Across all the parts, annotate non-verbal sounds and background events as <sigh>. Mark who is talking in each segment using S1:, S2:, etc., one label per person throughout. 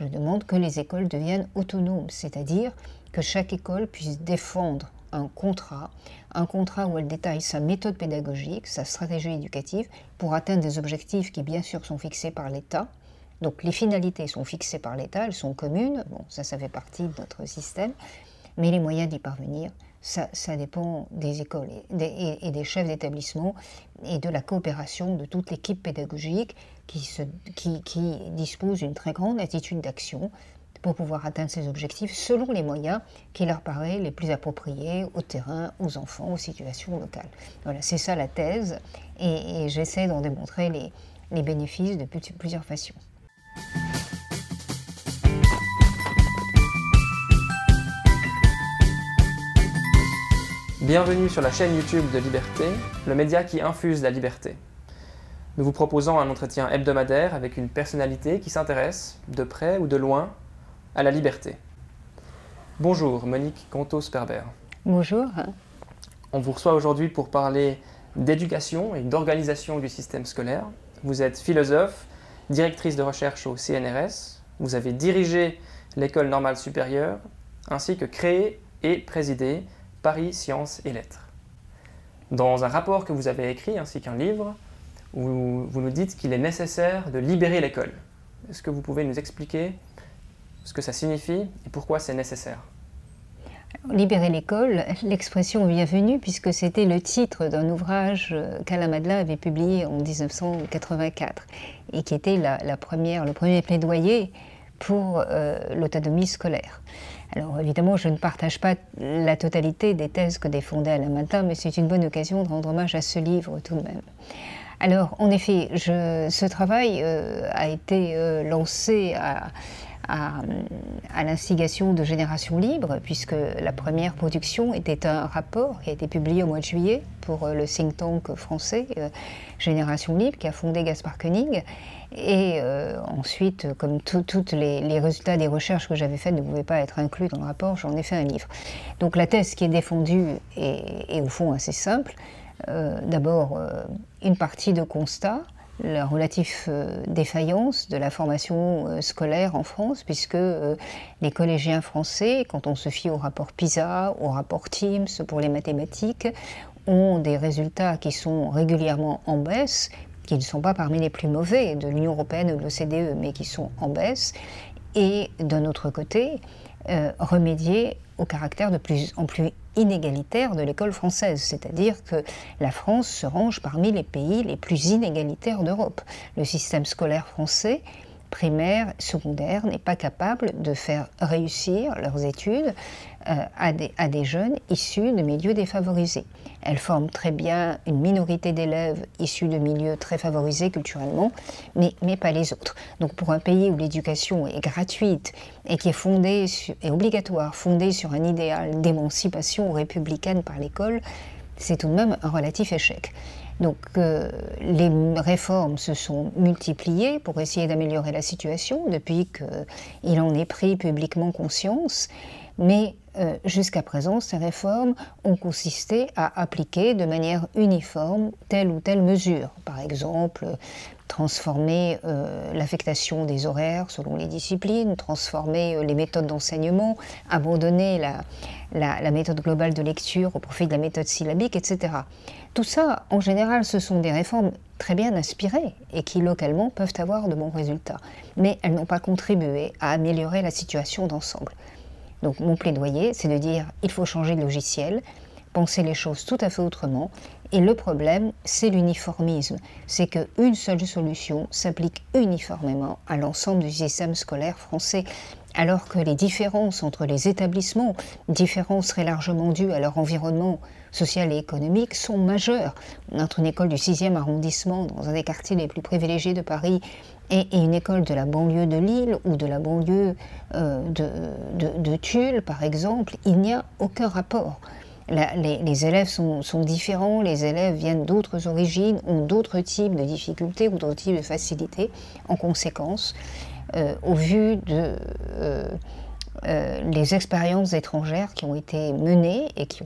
S1: je demande que les écoles deviennent autonomes, c'est-à-dire que chaque école puisse défendre un contrat, un contrat où elle détaille sa méthode pédagogique, sa stratégie éducative, pour atteindre des objectifs qui bien sûr sont fixés par l'État. Donc les finalités sont fixées par l'État, elles sont communes, bon ça ça fait partie de notre système, mais les moyens d'y parvenir, ça, dépend des écoles et des, chefs d'établissement et de la coopération de toute l'équipe pédagogique qui, dispose d'une très grande attitude d'action pour pouvoir atteindre ces objectifs selon les moyens qui leur paraissent les plus appropriés au terrain, aux enfants, aux situations locales. Voilà, c'est ça la thèse, et, j'essaie d'en démontrer les bénéfices de plusieurs façons.
S2: Bienvenue sur la chaîne YouTube de Liberté, le média qui infuse la liberté. Nous vous proposons un entretien hebdomadaire avec une personnalité qui s'intéresse, de près ou de loin, à la liberté. Bonjour Monique Contos-Perber.
S1: Bonjour.
S2: On vous reçoit aujourd'hui pour parler d'éducation et d'organisation du système scolaire. Vous êtes philosophe, directrice de recherche au CNRS, vous avez dirigé l'école normale supérieure, ainsi que créé et présidé Paris Sciences et Lettres. Dans un rapport que vous avez écrit, ainsi qu'un livre, vous, nous dites qu'il est nécessaire de libérer l'école. Est-ce que vous pouvez nous expliquer ce que ça signifie et pourquoi c'est nécessaire?
S1: Libérer l'école, l'expression bienvenue, puisque c'était le titre d'un ouvrage qu'Alamadla avait publié en 1984 et qui était le premier plaidoyer pour euh, l'autonomie scolaire. Alors évidemment, je ne partage pas la totalité des thèses que défendait Alamadla, mais c'est une bonne occasion de rendre hommage à ce livre tout de même. Alors en effet, ce travail euh, a été euh, lancé à à, l'instigation de Génération Libre, puisque la première production était un rapport qui a été publié au mois de juillet pour euh, le think tank français euh, Génération Libre, qui a fondé Gaspard Koenig. Et euh, ensuite, comme tous les, résultats des recherches que j'avais faites ne pouvaient pas être inclus dans le rapport, j'en ai fait un livre. Donc la thèse qui est défendue est, au fond assez simple. D'abord, une partie de constat, la relative euh, défaillance de la formation euh, scolaire en France, puisque euh, les collégiens français, quand on se fie au rapport PISA, au rapport TIMS pour les mathématiques, ont des résultats qui sont régulièrement en baisse, qui ne sont pas parmi les plus mauvais de l'Union européenne ou de l'OCDE, mais qui sont en baisse, et d'un autre côté, remédier au caractère de plus en plus inégalitaire de l'école française, c'est-à-dire que la France se range parmi les pays les plus inégalitaires d'Europe. Le système scolaire français primaire, secondaire, n'est pas capable de faire réussir leurs études euh, à, des, jeunes issus de milieux défavorisés. Elles forment très bien une minorité d'élèves issus de milieux très favorisés culturellement, mais, pas les autres. Donc pour un pays où l'éducation est gratuite et qui est fondée et obligatoire, fondée sur un idéal d'émancipation républicaine par l'école, c'est tout de même un relatif échec. Donc euh, les réformes se sont multipliées pour essayer d'améliorer la situation depuis qu'il en est pris publiquement conscience, mais euh, jusqu'à présent, ces réformes ont consisté à appliquer de manière uniforme telle ou telle mesure. Par exemple, transformer euh, l'affectation des horaires selon les disciplines, transformer euh, les méthodes d'enseignement, abandonner la, la, méthode globale de lecture au profit de la méthode syllabique, etc. Tout ça, en général, ce sont des réformes très bien inspirées et qui localement peuvent avoir de bons résultats, mais elles n'ont pas contribué à améliorer la situation d'ensemble. Donc mon plaidoyer, c'est de dire il faut changer de logiciel, penser les choses tout à fait autrement. Et le problème, c'est l'uniformisme. C'est qu'une seule solution s'applique uniformément à l'ensemble du système scolaire français, alors que les différences entre les établissements, différences très largement dues à leur environnement social et économique, sont majeures. Entre une école du 6e arrondissement, dans un des quartiers les plus privilégiés de Paris, et, une école de la banlieue de Lille ou de la banlieue euh, de Tulle, par exemple, il n'y a aucun rapport les, élèves sont, différents, les élèves viennent d'autres origines, ont d'autres types de difficultés ou d'autres types de facilités. En conséquence, euh, au vu de euh, euh, les expériences étrangères qui ont été menées et qui,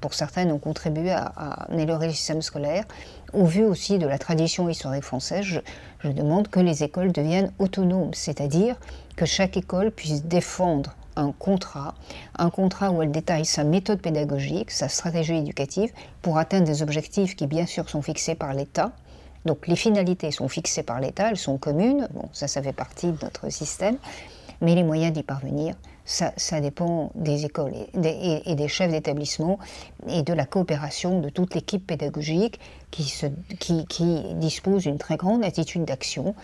S1: pour certaines, ont contribué à, améliorer le système scolaire, au vu aussi de la tradition historique française, je demande que les écoles deviennent autonomes, c'est-à-dire que chaque école puisse défendre un contrat, un contrat où elle détaille sa méthode pédagogique, sa stratégie éducative pour atteindre des objectifs qui bien sûr sont fixés par l'État. Donc les finalités sont fixées par l'État, elles sont communes, bon, ça ça fait partie de notre système, mais les moyens d'y parvenir, ça, dépend des écoles et des, chefs d'établissement et de la coopération de toute l'équipe pédagogique qui, dispose d'une très grande attitude d'action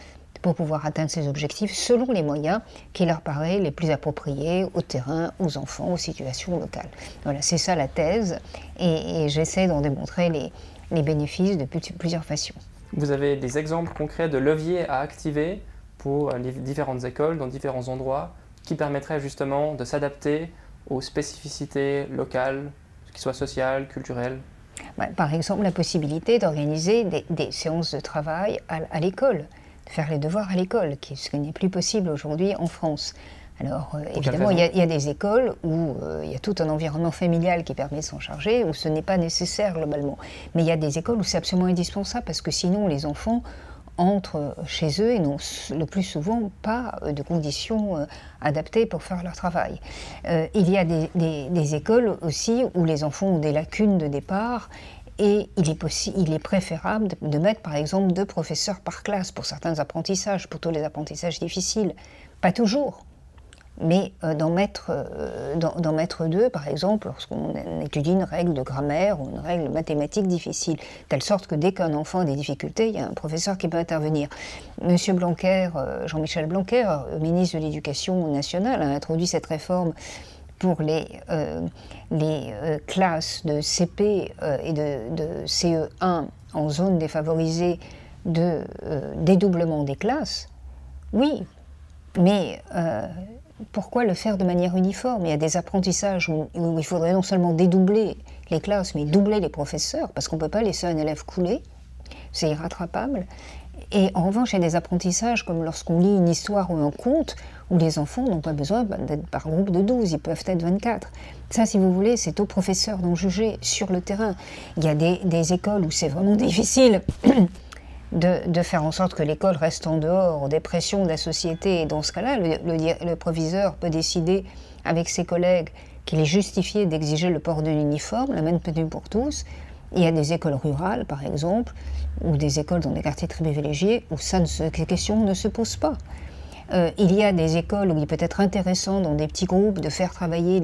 S1: pour pouvoir atteindre ces objectifs selon les moyens qui leur paraissent les plus appropriés au terrain, aux enfants, aux situations locales. Voilà, c'est ça la thèse, et, j'essaie d'en démontrer les, les bénéfices de plusieurs façons.
S2: Vous avez des exemples concrets de leviers à activer pour les différentes écoles dans différents endroits qui permettraient justement de s'adapter aux spécificités locales, qu'elles soient sociales, culturelles?
S1: Bah, Par exemple, la possibilité d'organiser des, séances de travail à l'école faire les devoirs à l'école, ce qui n'est plus possible aujourd'hui en France. Alors, euh, évidemment, il y, a, des écoles où euh, il y a tout un environnement familial qui permet de s'en charger, où ce n'est pas nécessaire globalement. Mais il y a des écoles où c'est absolument indispensable parce que sinon les enfants entrent chez eux et n'ont le plus souvent pas de conditions euh, adaptées pour faire leur travail. il y a des, des, écoles aussi où les enfants ont des lacunes de départ et il est, il est préférable de, mettre par exemple deux professeurs par classe pour certains apprentissages, pour tous les apprentissages difficiles. Pas toujours, mais euh, d'en mettre, euh, mettre, deux, par exemple, lorsqu'on étudie une règle de grammaire ou une règle mathématique difficile, telle sorte que dès qu'un enfant a des difficultés, il y a un professeur qui peut intervenir. Monsieur Blanquer, euh, Jean-Michel Blanquer, ministre de l'Éducation nationale, a introduit cette réforme pour les, euh, les euh, classes de CP euh, et de, CE1 en zone défavorisée de dédoublement des classes, oui, mais pourquoi le faire de manière uniforme? Il y a des apprentissages où, où, il faudrait non seulement dédoubler les classes, mais doubler les professeurs, parce qu'on ne peut pas laisser un élève couler, c'est irrattrapable. Et en revanche, il y a des apprentissages comme lorsqu'on lit une histoire ou un conte, où les enfants n'ont pas besoin d'être par groupe de 12, ils peuvent être 24. Ça, si vous voulez, c'est aux professeurs d'en juger sur le terrain. Il y a des, écoles où c'est vraiment <laughs> difficile de, faire en sorte que l'école reste en dehors des pressions de la société. Et dans ce cas-là, le, le, proviseur peut décider avec ses collègues qu'il est justifié d'exiger le port de l'uniforme, la même tenue pour tous. Il y a des écoles rurales, par exemple, ou des écoles dans des quartiers très privilégiés, où ça ne ces questions ne se posent pas. Euh, il y a des écoles où il peut être intéressant dans des petits groupes de faire travailler,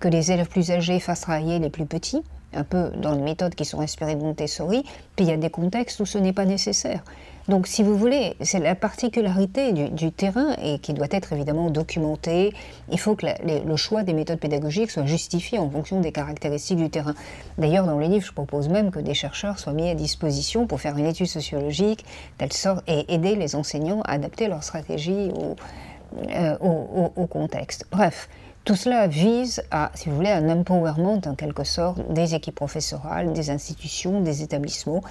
S1: que les élèves plus âgés fassent travailler les plus petits, un peu dans les méthodes qui sont inspirées de Montessori, puis il y a des contextes où ce n'est pas nécessaire. Donc, si vous voulez, c'est la particularité du, terrain et qui doit être évidemment documentée. Il faut que le choix des méthodes pédagogiques soit justifié en fonction des caractéristiques du terrain. D'ailleurs, dans les livres, je propose même que des chercheurs soient mis à disposition pour faire une étude sociologique telle sorte, et aider les enseignants à adapter leur stratégie au, euh, au contexte. Bref. Tout cela vise à, si vous voulez, un empowerment en quelque sorte des équipes professorales, des institutions, des établissements,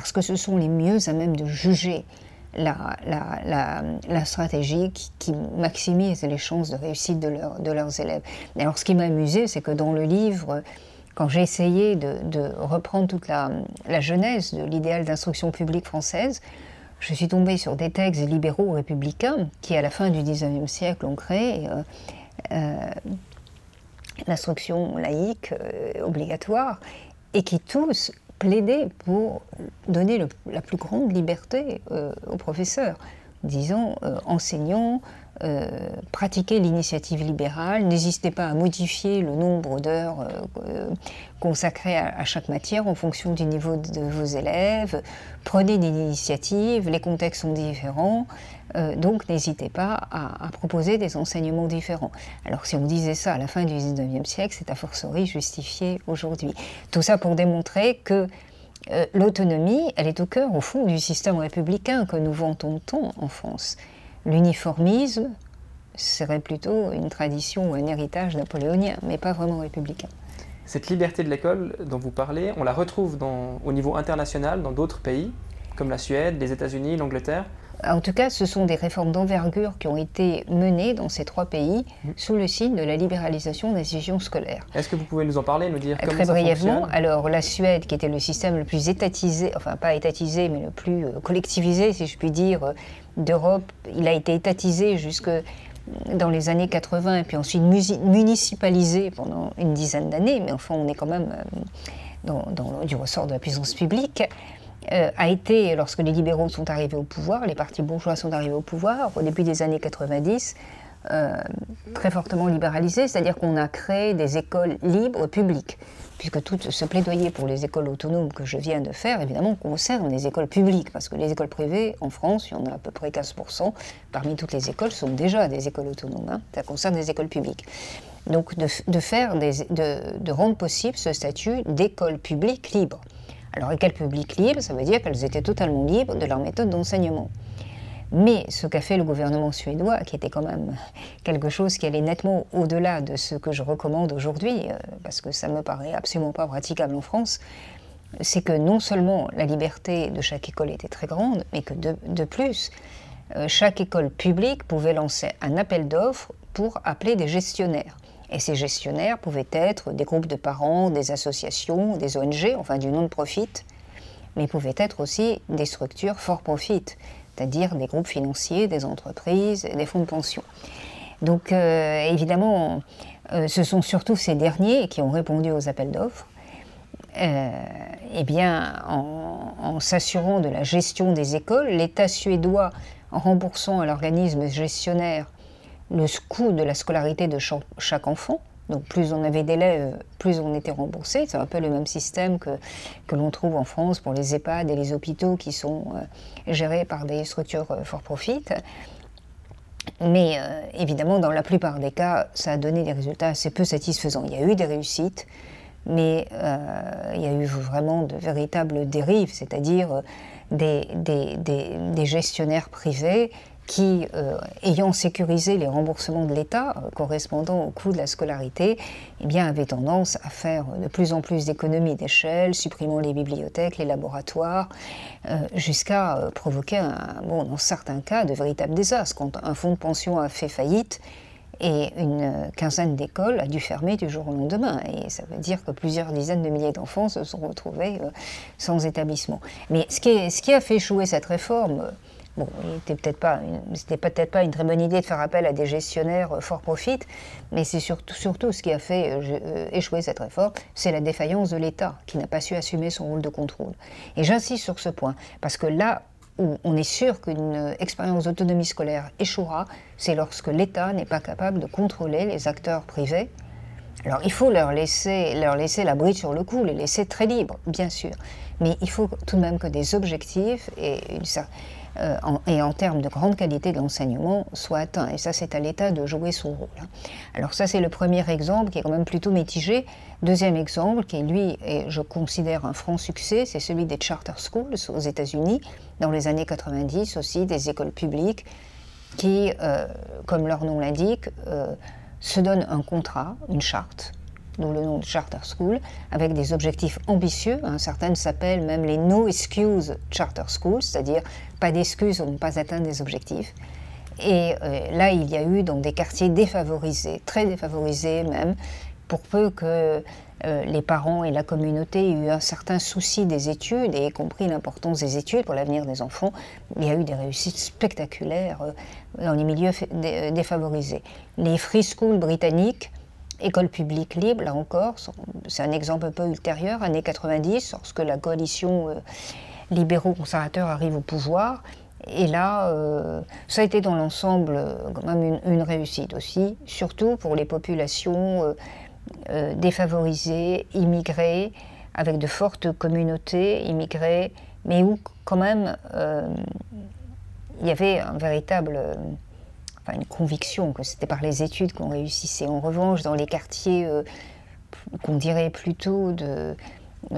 S1: parce que ce sont les mieux à même de juger la, stratégie qui, maximise les chances de réussite de, leurs élèves. Alors ce qui m'a amusé, c'est que dans le livre, quand j'ai essayé de, reprendre toute la, genèse de l'idéal d'instruction publique française, je suis tombée sur des textes libéraux républicains qui, à la fin du XIXe siècle, ont créé euh, euh, l'instruction laïque euh, obligatoire et qui tous plaider pour donner la plus grande liberté euh, aux professeurs. Disons, euh, enseignants, euh, pratiquez l'initiative libérale, n'hésitez pas à modifier le nombre d'heures consacrées à, chaque matière en fonction du niveau de, vos élèves, prenez des initiatives, les contextes sont différents, donc n'hésitez pas à, à, proposer des enseignements différents. Alors si on disait ça à la fin du 19e siècle, c'est a fortiori justifié aujourd'hui. Tout ça pour démontrer que euh, l'autonomie, elle est au cœur, au fond, du système républicain que nous vantons tant en France. L'uniformisme serait plutôt une tradition ou un héritage napoléonien, mais pas vraiment républicain.
S2: Cette liberté de l'école dont vous parlez, on la retrouve au niveau international dans d'autres pays, comme la Suède, les États-Unis, l'Angleterre.
S1: En tout cas, ce sont des réformes d'envergure qui ont été menées dans ces trois pays mhm. sous le signe de la libéralisation des institutions scolaires.
S2: Est-ce que vous pouvez nous en parler, nous dire
S1: comment Très brièvement, alors la Suède, qui était le système le plus étatisé, enfin pas étatisé, mais le plus euh, collectivisé, si je puis dire, euh, d'Europe, il a été étatisé jusque dans les années 80 et puis ensuite municipalisé pendant une dizaine d'années, mais enfin on est quand même dans, du ressort de la puissance publique, a été, lorsque les libéraux sont arrivés au pouvoir, les partis bourgeois sont arrivés au pouvoir, au début des années 90, euh, très fortement libéralisé, c'est-à-dire qu'on a créé des écoles libres publiques, puisque tout ce plaidoyer pour les écoles autonomes que je viens de faire, évidemment, concerne les écoles publiques, parce que les écoles privées, en France, il y en a à peu près 15%, parmi toutes les écoles, sont déjà des écoles autonomes, hein. ça concerne les écoles publiques. Donc de, faire de rendre possible ce statut d'école publique libre. Alors, école publique libre, ça veut dire qu'elles étaient totalement libres de leur méthode d'enseignement. Mais ce qu'a fait le gouvernement suédois, qui était quand même quelque chose qui allait nettement au-delà de ce que je recommande aujourd'hui, euh, parce que ça me paraît absolument pas praticable en France, c'est que non seulement la liberté de chaque école était très grande, mais que de, plus, euh, chaque école publique pouvait lancer un appel d'offres pour appeler des gestionnaires. Et ces gestionnaires pouvaient être des groupes de parents, des associations, des ONG, enfin du non-profit, mais pouvaient être aussi des structures for profit, c'est-à-dire des groupes financiers, des entreprises, des fonds de pension. Donc euh, évidemment, euh, ce sont surtout ces derniers qui ont répondu aux appels d'offres. Euh, eh bien, en, s'assurant de la gestion des écoles, l'État suédois, en remboursant à l'organisme gestionnaire le coût de la scolarité de chaque enfant, donc plus on avait d'élèves, plus on était remboursé. C'est un peu le même système que, que l'on trouve en France pour les EHPAD et les hôpitaux qui sont euh, gérés par des structures euh, for profit. Mais euh, évidemment, dans la plupart des cas, ça a donné des résultats assez peu satisfaisants. Il y a eu des réussites, mais il y a eu vraiment de véritables dérives, c'est-à-dire des, des, des, gestionnaires privés qui, euh, ayant sécurisé les remboursements de l'État euh, correspondant au coût de la scolarité, eh bien, avaient tendance à faire de plus en plus d'économies d'échelle, supprimant les bibliothèques, les laboratoires, euh, jusqu'à provoquer, bon, dans certains cas, de véritables désastres. Quand un fonds de pension a fait faillite, et une quinzaine d'écoles a dû fermer du jour au lendemain. Et ça veut dire que plusieurs dizaines de milliers d'enfants se sont retrouvés sans établissement. Mais ce qui a fait échouer cette réforme, Bon, c'était peut-être pas, une très bonne idée de faire appel à des gestionnaires euh, fort profit, mais c'est surtout, surtout ce qui a fait euh, euh, échouer cette réforme, c'est la défaillance de l'État qui n'a pas su assumer son rôle de contrôle. Et j'insiste sur ce point parce que là où on est sûr qu'une expérience d'autonomie scolaire échouera, c'est lorsque l'État n'est pas capable de contrôler les acteurs privés. Alors il faut leur laisser, leur laisser la bride sur le cou, les laisser très libres, bien sûr, mais il faut tout de même que des objectifs et une certaine euh, et en termes de grande qualité de l'enseignement soit atteint. Et ça, c'est à l'État de jouer son rôle. Hein. Alors ça, c'est le premier exemple qui est quand même plutôt mitigé. Deuxième exemple, qui lui est, je considère un franc succès, c'est celui des charter schools aux États-Unis, dans les années 90 aussi, des écoles publiques qui, euh, comme leur nom l'indique, euh, se donnent un contrat, une charte, d'où le nom de Charter School, avec des objectifs ambitieux. Certaines s'appellent même les No Excuse Charter Schools, c'est-à-dire pas d'excuses pour ne pas atteindre des objectifs. Et euh, là, il y a eu dans des quartiers défavorisés, très défavorisés même, pour peu que euh, les parents et la communauté aient eu un certain souci des études, et y compris l'importance des études pour l'avenir des enfants, il y a eu des réussites spectaculaires euh, dans les milieux défavorisés. Les free schools britanniques, écoles publiques libres, là encore, c'est un exemple un peu ultérieur, années 90, lorsque la coalition libéraux conservateurs arrivent au pouvoir. Et là, euh, ça a été dans l'ensemble euh, quand même une, réussite aussi, surtout pour les populations euh, défavorisées, immigrées, avec de fortes communautés immigrées, mais où quand même il y avait un véritable, enfin une conviction que c'était par les études qu'on réussissait. En revanche, dans les quartiers qu'on dirait plutôt de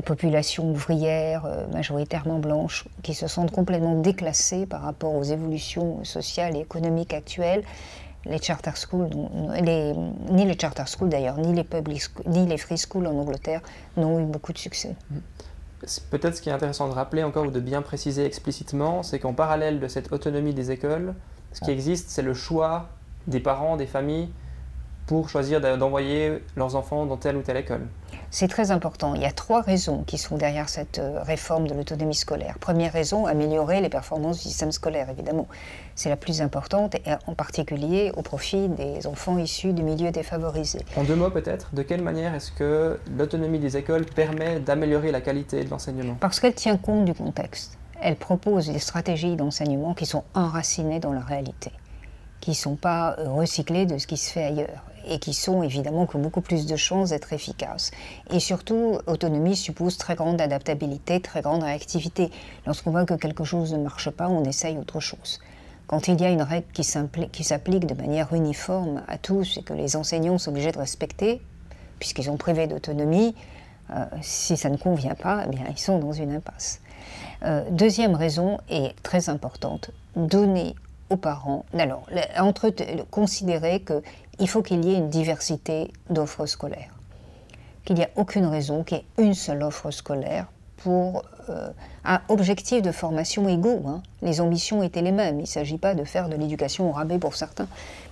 S1: population ouvrière, euh, majoritairement blanche, qui se sentent complètement déclassées par rapport aux évolutions sociales et économiques actuelles. Les charter schools, ni les charter schools d'ailleurs, ni les public ni les free schools en Angleterre n'ont eu beaucoup de succès.
S2: Peut-être ce qui est intéressant de rappeler encore ou de bien préciser explicitement, c'est qu'en parallèle de cette autonomie des écoles, ce qui existe, c'est le choix des parents, des familles, pour choisir d'envoyer leurs enfants dans telle ou telle école.
S1: C'est très important. Il y a trois raisons qui sont derrière cette euh, réforme de l'autonomie scolaire. Première raison, améliorer les performances du système scolaire, évidemment. C'est la plus importante, et en particulier au profit des enfants issus du milieu défavorisé.
S2: En deux mots peut-être, de quelle manière est-ce que l'autonomie des écoles permet d'améliorer la qualité de l'enseignement?
S1: Parce qu'elle tient compte du contexte. Elle propose des stratégies d'enseignement qui sont enracinées dans la réalité, qui ne sont pas euh, recyclées de ce qui se fait ailleurs et qui sont évidemment ont beaucoup plus de chances d'être efficaces. Et surtout, autonomie suppose très grande adaptabilité, très grande réactivité. Lorsqu'on voit que quelque chose ne marche pas, on essaye autre chose. Quand il y a une règle qui s'applique de manière uniforme à tous et que les enseignants sont obligés de respecter, puisqu'ils sont privés d'autonomie, euh, si ça ne convient pas, eh bien, ils sont dans une impasse. Euh, deuxième raison, est très importante, donner aux parents, alors, entre, considérer que il faut qu'il y ait une diversité d'offres scolaires. Qu'il n'y a aucune raison qu'il y ait une seule offre scolaire pour euh, un objectif de formation égaux. Hein. Les ambitions étaient les mêmes. Il ne s'agit pas de faire de l'éducation au rabais pour certains,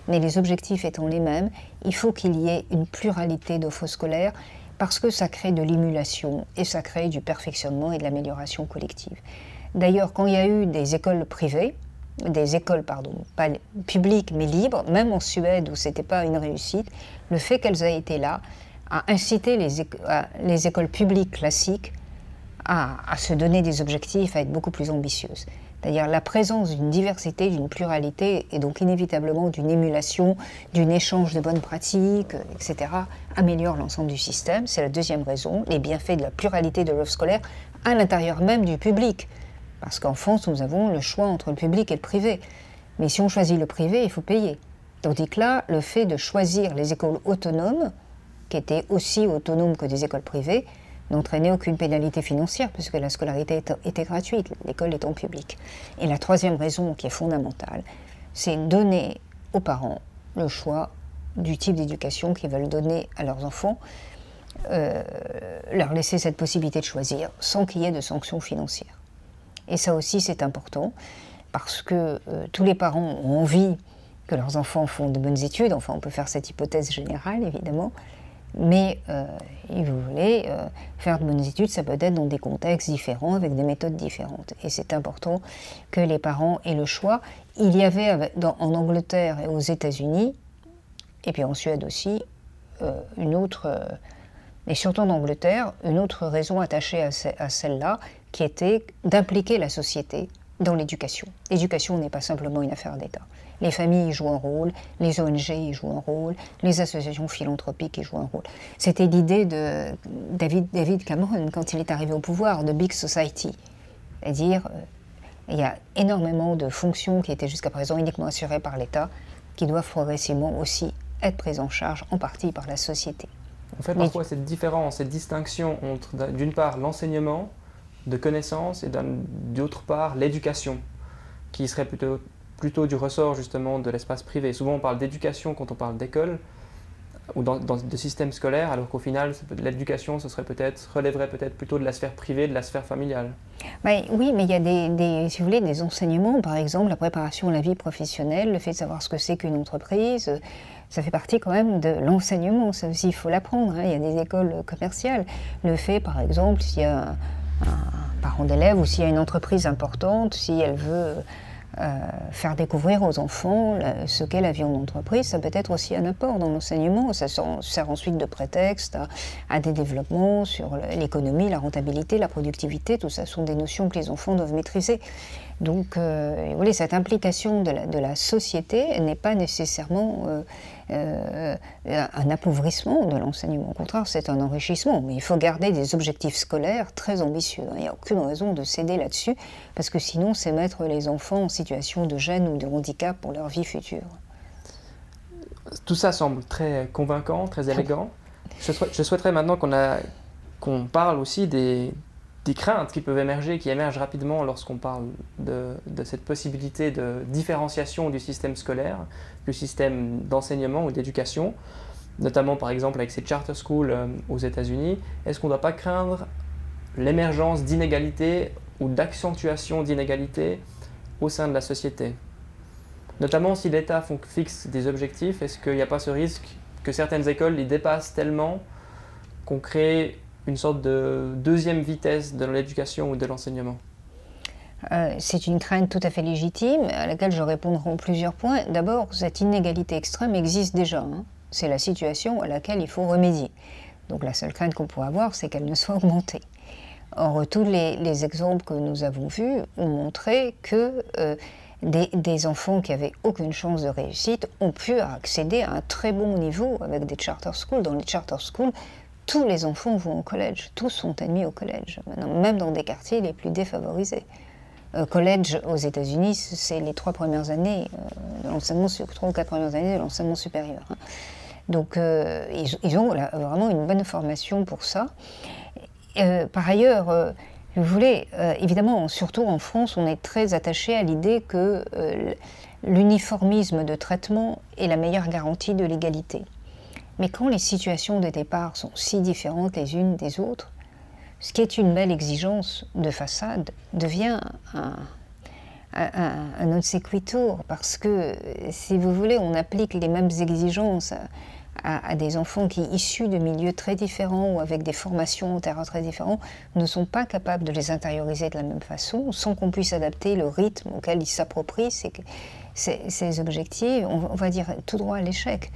S1: mais les objectifs étant les mêmes, il faut qu'il y ait une pluralité d'offres scolaires parce que ça crée de l'émulation et ça crée du perfectionnement et de l'amélioration collective. D'ailleurs, quand il y a eu des écoles privées, des écoles, pardon, pas publiques mais libres, même en Suède où ce n'était pas une réussite, le fait qu'elles aient été là a incité les, les écoles publiques classiques à, à, se donner des objectifs, à être beaucoup plus ambitieuses. C'est-à-dire la présence d'une diversité, d'une pluralité et donc inévitablement d'une émulation, d'un échange de bonnes pratiques, etc., améliore l'ensemble du système. C'est la deuxième raison, les bienfaits de la pluralité de l'offre scolaire à l'intérieur même du public. Parce qu'en France, nous avons le choix entre le public et le privé. Mais si on choisit le privé, il faut payer. Tandis que là, le fait de choisir les écoles autonomes, qui étaient aussi autonomes que des écoles privées, n'entraînait aucune pénalité financière puisque la scolarité était gratuite, l'école étant publique. Et la troisième raison qui est fondamentale, c'est donner aux parents le choix du type d'éducation qu'ils veulent donner à leurs enfants, euh, leur laisser cette possibilité de choisir sans qu'il y ait de sanctions financières. Et ça aussi, c'est important, parce que euh, tous les parents ont envie que leurs enfants font de bonnes études, enfin on peut faire cette hypothèse générale, évidemment, mais euh, si vous voulez euh, faire de bonnes études, ça peut être dans des contextes différents, avec des méthodes différentes. Et c'est important que les parents aient le choix. Il y avait en Angleterre et aux États-Unis, et puis en Suède aussi, une autre, et surtout en Angleterre, une autre raison attachée à celle-là, qui était d'impliquer la société dans l'éducation. L'éducation n'est pas simplement une affaire d'État. Les familles y jouent un rôle, les ONG y jouent un rôle, les associations philanthropiques y jouent un rôle. C'était l'idée de David, David Cameron quand il est arrivé au pouvoir, de Big Society. C'est-à-dire, euh, il y a énormément de fonctions qui étaient jusqu'à présent uniquement assurées par l'État, qui doivent progressivement aussi être prises en charge en partie par la société.
S2: On fait parfois cette différence, cette distinction entre d'une part l'enseignement de connaissances et d'autre part l'éducation, qui serait plutôt, plutôt du ressort justement de l'espace privé. Souvent on parle d'éducation quand on parle d'école ou dans, de système scolaire, alors qu'au final l'éducation ce peut-être relèverait peut-être plutôt de la sphère privée, de la sphère familiale.
S1: oui, mais il y a des, si vous voulez, des enseignements, par exemple la préparation à la vie professionnelle, le fait de savoir ce que c'est qu'une entreprise ça fait partie quand même de l'enseignement. Ça aussi, il faut l'apprendre. Hein. Il y a des écoles commerciales. Le fait, par exemple, s'il y a parent d'élève ou s'il y a une entreprise importante, si elle veut euh, faire découvrir aux enfants ce qu'est la vie en entreprise, ça peut être aussi un apport dans l'enseignement. Ça sert ensuite de prétexte à, des développements sur l'économie, la rentabilité, la productivité. Tout ça sont des notions que les enfants doivent maîtriser. Donc, euh, voyez, cette implication de la, de la société n'est pas nécessairement euh, euh, un appauvrissement de l'enseignement. Au contraire, c'est un enrichissement. Mais il faut garder des objectifs scolaires très ambitieux. Il n'y a aucune raison de céder là-dessus, parce que sinon, c'est mettre les enfants en situation de gêne ou de handicap pour leur vie future.
S2: Tout ça semble très convaincant, très élégant. Je, souhaiterais maintenant qu'on parle aussi des, des craintes qui peuvent émerger, qui émergent rapidement lorsqu'on parle de, cette possibilité de différenciation du système scolaire, du système d'enseignement ou d'éducation, notamment par exemple avec ces charter schools euh, aux États-Unis. Est-ce qu'on ne doit pas craindre l'émergence d'inégalités ou d'accentuation d'inégalités au sein de la société? Notamment si l'État fixe des objectifs, est-ce qu'il n'y a pas ce risque que certaines écoles les dépassent tellement qu'on crée une sorte de deuxième vitesse de l'éducation ou de l'enseignement
S1: euh, c'est une crainte tout à fait légitime à laquelle je répondrai en plusieurs points. D'abord, cette inégalité extrême existe déjà. Hein. C'est la situation à laquelle il faut remédier. Donc la seule crainte qu'on pourrait avoir, c'est qu'elle ne soit augmentée. Or, tous les, exemples que nous avons vus ont montré que euh, des, enfants qui avaient aucune chance de réussite ont pu accéder à un très bon niveau avec des charter schools. Dans les charter schools, tous les enfants vont au collège, tous sont admis au collège, même dans des quartiers les plus défavorisés. Euh, collège aux États-Unis, c'est les trois premières années euh, de l'enseignement, trois ou quatre premières années de l'enseignement supérieur. Hein. Donc euh, ils, ont vraiment une bonne formation pour ça. par ailleurs, vous voulez, évidemment, surtout en France, on est très attaché à l'idée que l'uniformisme de traitement est la meilleure garantie de l'égalité. Mais quand les situations de départ sont si différentes les unes des autres, ce qui est une belle exigence de façade devient un, un, non sequitur, parce que, si vous voulez, on applique les mêmes exigences à, des enfants qui, issus de milieux très différents ou avec des formations au terrain très différents, ne sont pas capables de les intérioriser de la même façon, sans qu'on puisse adapter le rythme auquel ils s'approprient ces, ces, objectifs, on, va dire tout droit à l'échec.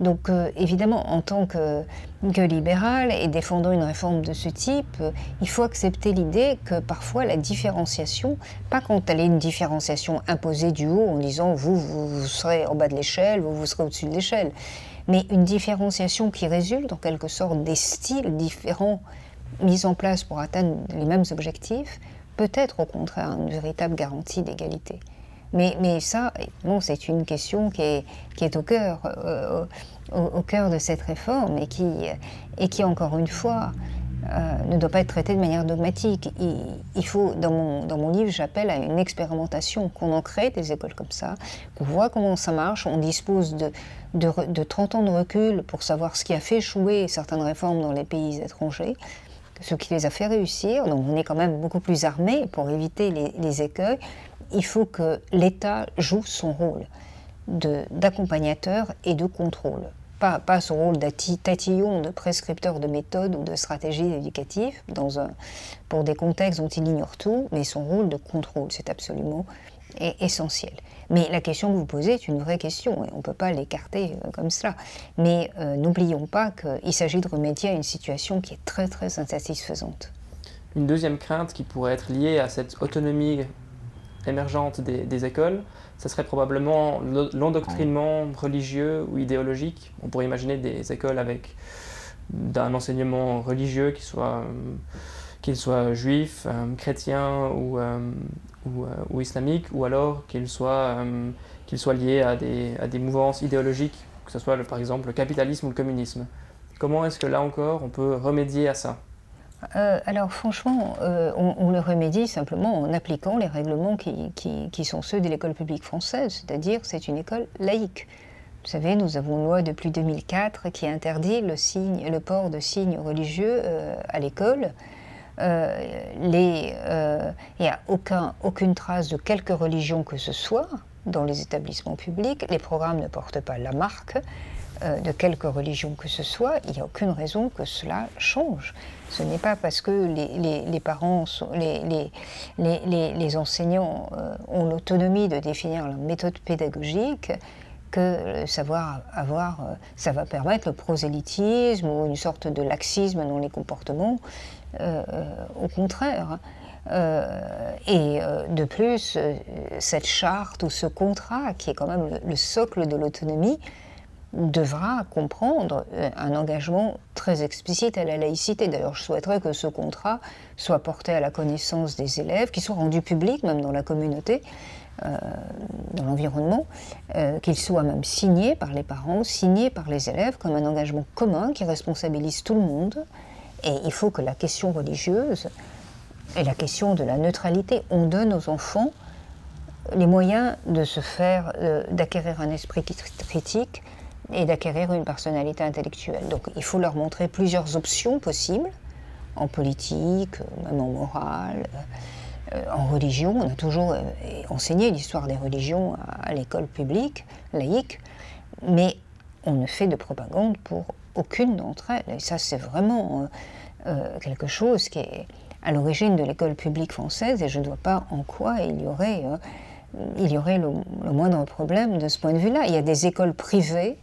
S1: Donc euh, évidemment, en tant que, libéral et défendant une réforme de ce type, euh, il faut accepter l'idée que parfois la différenciation, pas quand elle est une différenciation imposée du haut en disant vous, vous, serez en bas de l'échelle, vous, vous serez au-dessus de l'échelle, mais une différenciation qui résulte en quelque sorte des styles différents mis en place pour atteindre les mêmes objectifs, peut être au contraire une véritable garantie d'égalité. Mais, ça, bon, c'est une question qui est, euh, au, cœur de cette réforme et qui, encore une fois, euh, ne doit pas être traitée de manière dogmatique. Il, faut, dans mon, livre, j'appelle à une expérimentation, qu'on en crée des écoles comme ça, qu'on voit comment ça marche, on dispose de, de, de, 30 ans de recul pour savoir ce qui a fait échouer certaines réformes dans les pays étrangers, ce qui les a fait réussir. Donc on est quand même beaucoup plus armé pour éviter les écueils il faut que l'État joue son rôle d'accompagnateur et de contrôle. Pas, pas son rôle tatillon, de prescripteur de méthodes ou de stratégies éducatives dans un, pour des contextes dont il ignore tout, mais son rôle de contrôle, c'est absolument essentiel. Mais la question que vous posez est une vraie question et on ne peut pas l'écarter euh, comme cela. Mais euh, n'oublions pas qu'il s'agit de remédier à une situation qui est très très insatisfaisante.
S2: Une deuxième crainte qui pourrait être liée à cette autonomie émergente des, écoles, ce serait probablement l'endoctrinement religieux ou idéologique. On pourrait imaginer des écoles avec d'un enseignement religieux qui soit, qu'il soit juif, euh, chrétien ou, euh, euh, ou, islamique, ou alors qu'il soit, qu'il soit lié à des, à des mouvances idéologiques, que ce soit par exemple le capitalisme ou le communisme. Comment est-ce que là encore on peut remédier à ça?
S1: Euh, alors franchement, euh, on, le remédie simplement en appliquant les règlements qui, sont ceux de l'école publique française, c'est-à-dire c'est une école laïque. Vous savez, nous avons une loi depuis 2004 qui interdit le, port de signes religieux euh, à l'école. il n'y a aucun, aucune trace de quelque religion que ce soit dans les établissements publics. Les programmes ne portent pas la marque. Euh, de quelque religion que ce soit, il n'y a aucune raison que cela change. Ce n'est pas parce que les, parents, les, enseignants euh, ont l'autonomie de définir leur méthode pédagogique que savoir avoir, euh, ça va permettre le prosélytisme ou une sorte de laxisme dans les comportements. au contraire. et de plus, cette charte ou ce contrat, qui est quand même le socle de l'autonomie, devra comprendre euh, un engagement très explicite à la laïcité. D'ailleurs, je souhaiterais que ce contrat soit porté à la connaissance des élèves, qu'il soit rendu public même dans la communauté, euh, dans l'environnement, euh, qu'il soit même signé par les parents, signé par les élèves comme un engagement commun qui responsabilise tout le monde. Et il faut que la question religieuse et la question de la neutralité, on donne aux enfants les moyens de se faire, d'acquérir un esprit critique, et d'acquérir une personnalité intellectuelle. Donc il faut leur montrer plusieurs options possibles, en politique, même en morale, euh, en religion. On a toujours euh, enseigné l'histoire des religions à, l'école publique, laïque, mais on ne fait de propagande pour aucune d'entre elles. Et ça, c'est vraiment quelque chose qui est à l'origine de l'école publique française et je ne vois pas en quoi il y aurait, il y aurait le, moindre problème de ce point de vue-là. Il y a des écoles privées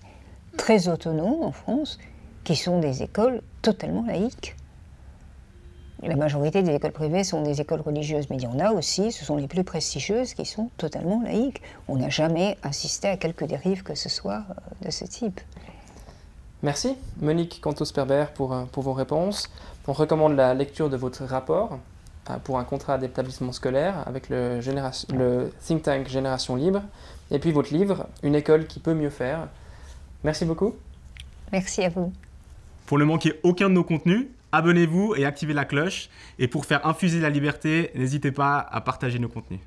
S1: très autonomes en France qui sont des écoles totalement laïques. La majorité des écoles privées sont des écoles religieuses, mais il y en a aussi, ce sont les plus prestigieuses, qui sont totalement laïques. On n'a jamais assisté à quelque dérive que ce soit euh, de ce type.
S2: Merci Monique Cantos-Perber pour, euh, pour vos réponses. On recommande la lecture de votre rapport pour un contrat d'établissement scolaire avec le think tank Génération Libre et puis votre livre Une école qui peut mieux faire. Merci beaucoup.
S1: Merci à vous.
S3: Pour ne manquer aucun de nos contenus, abonnez-vous et activez la cloche. Et pour faire infuser la liberté, n'hésitez pas à partager nos contenus.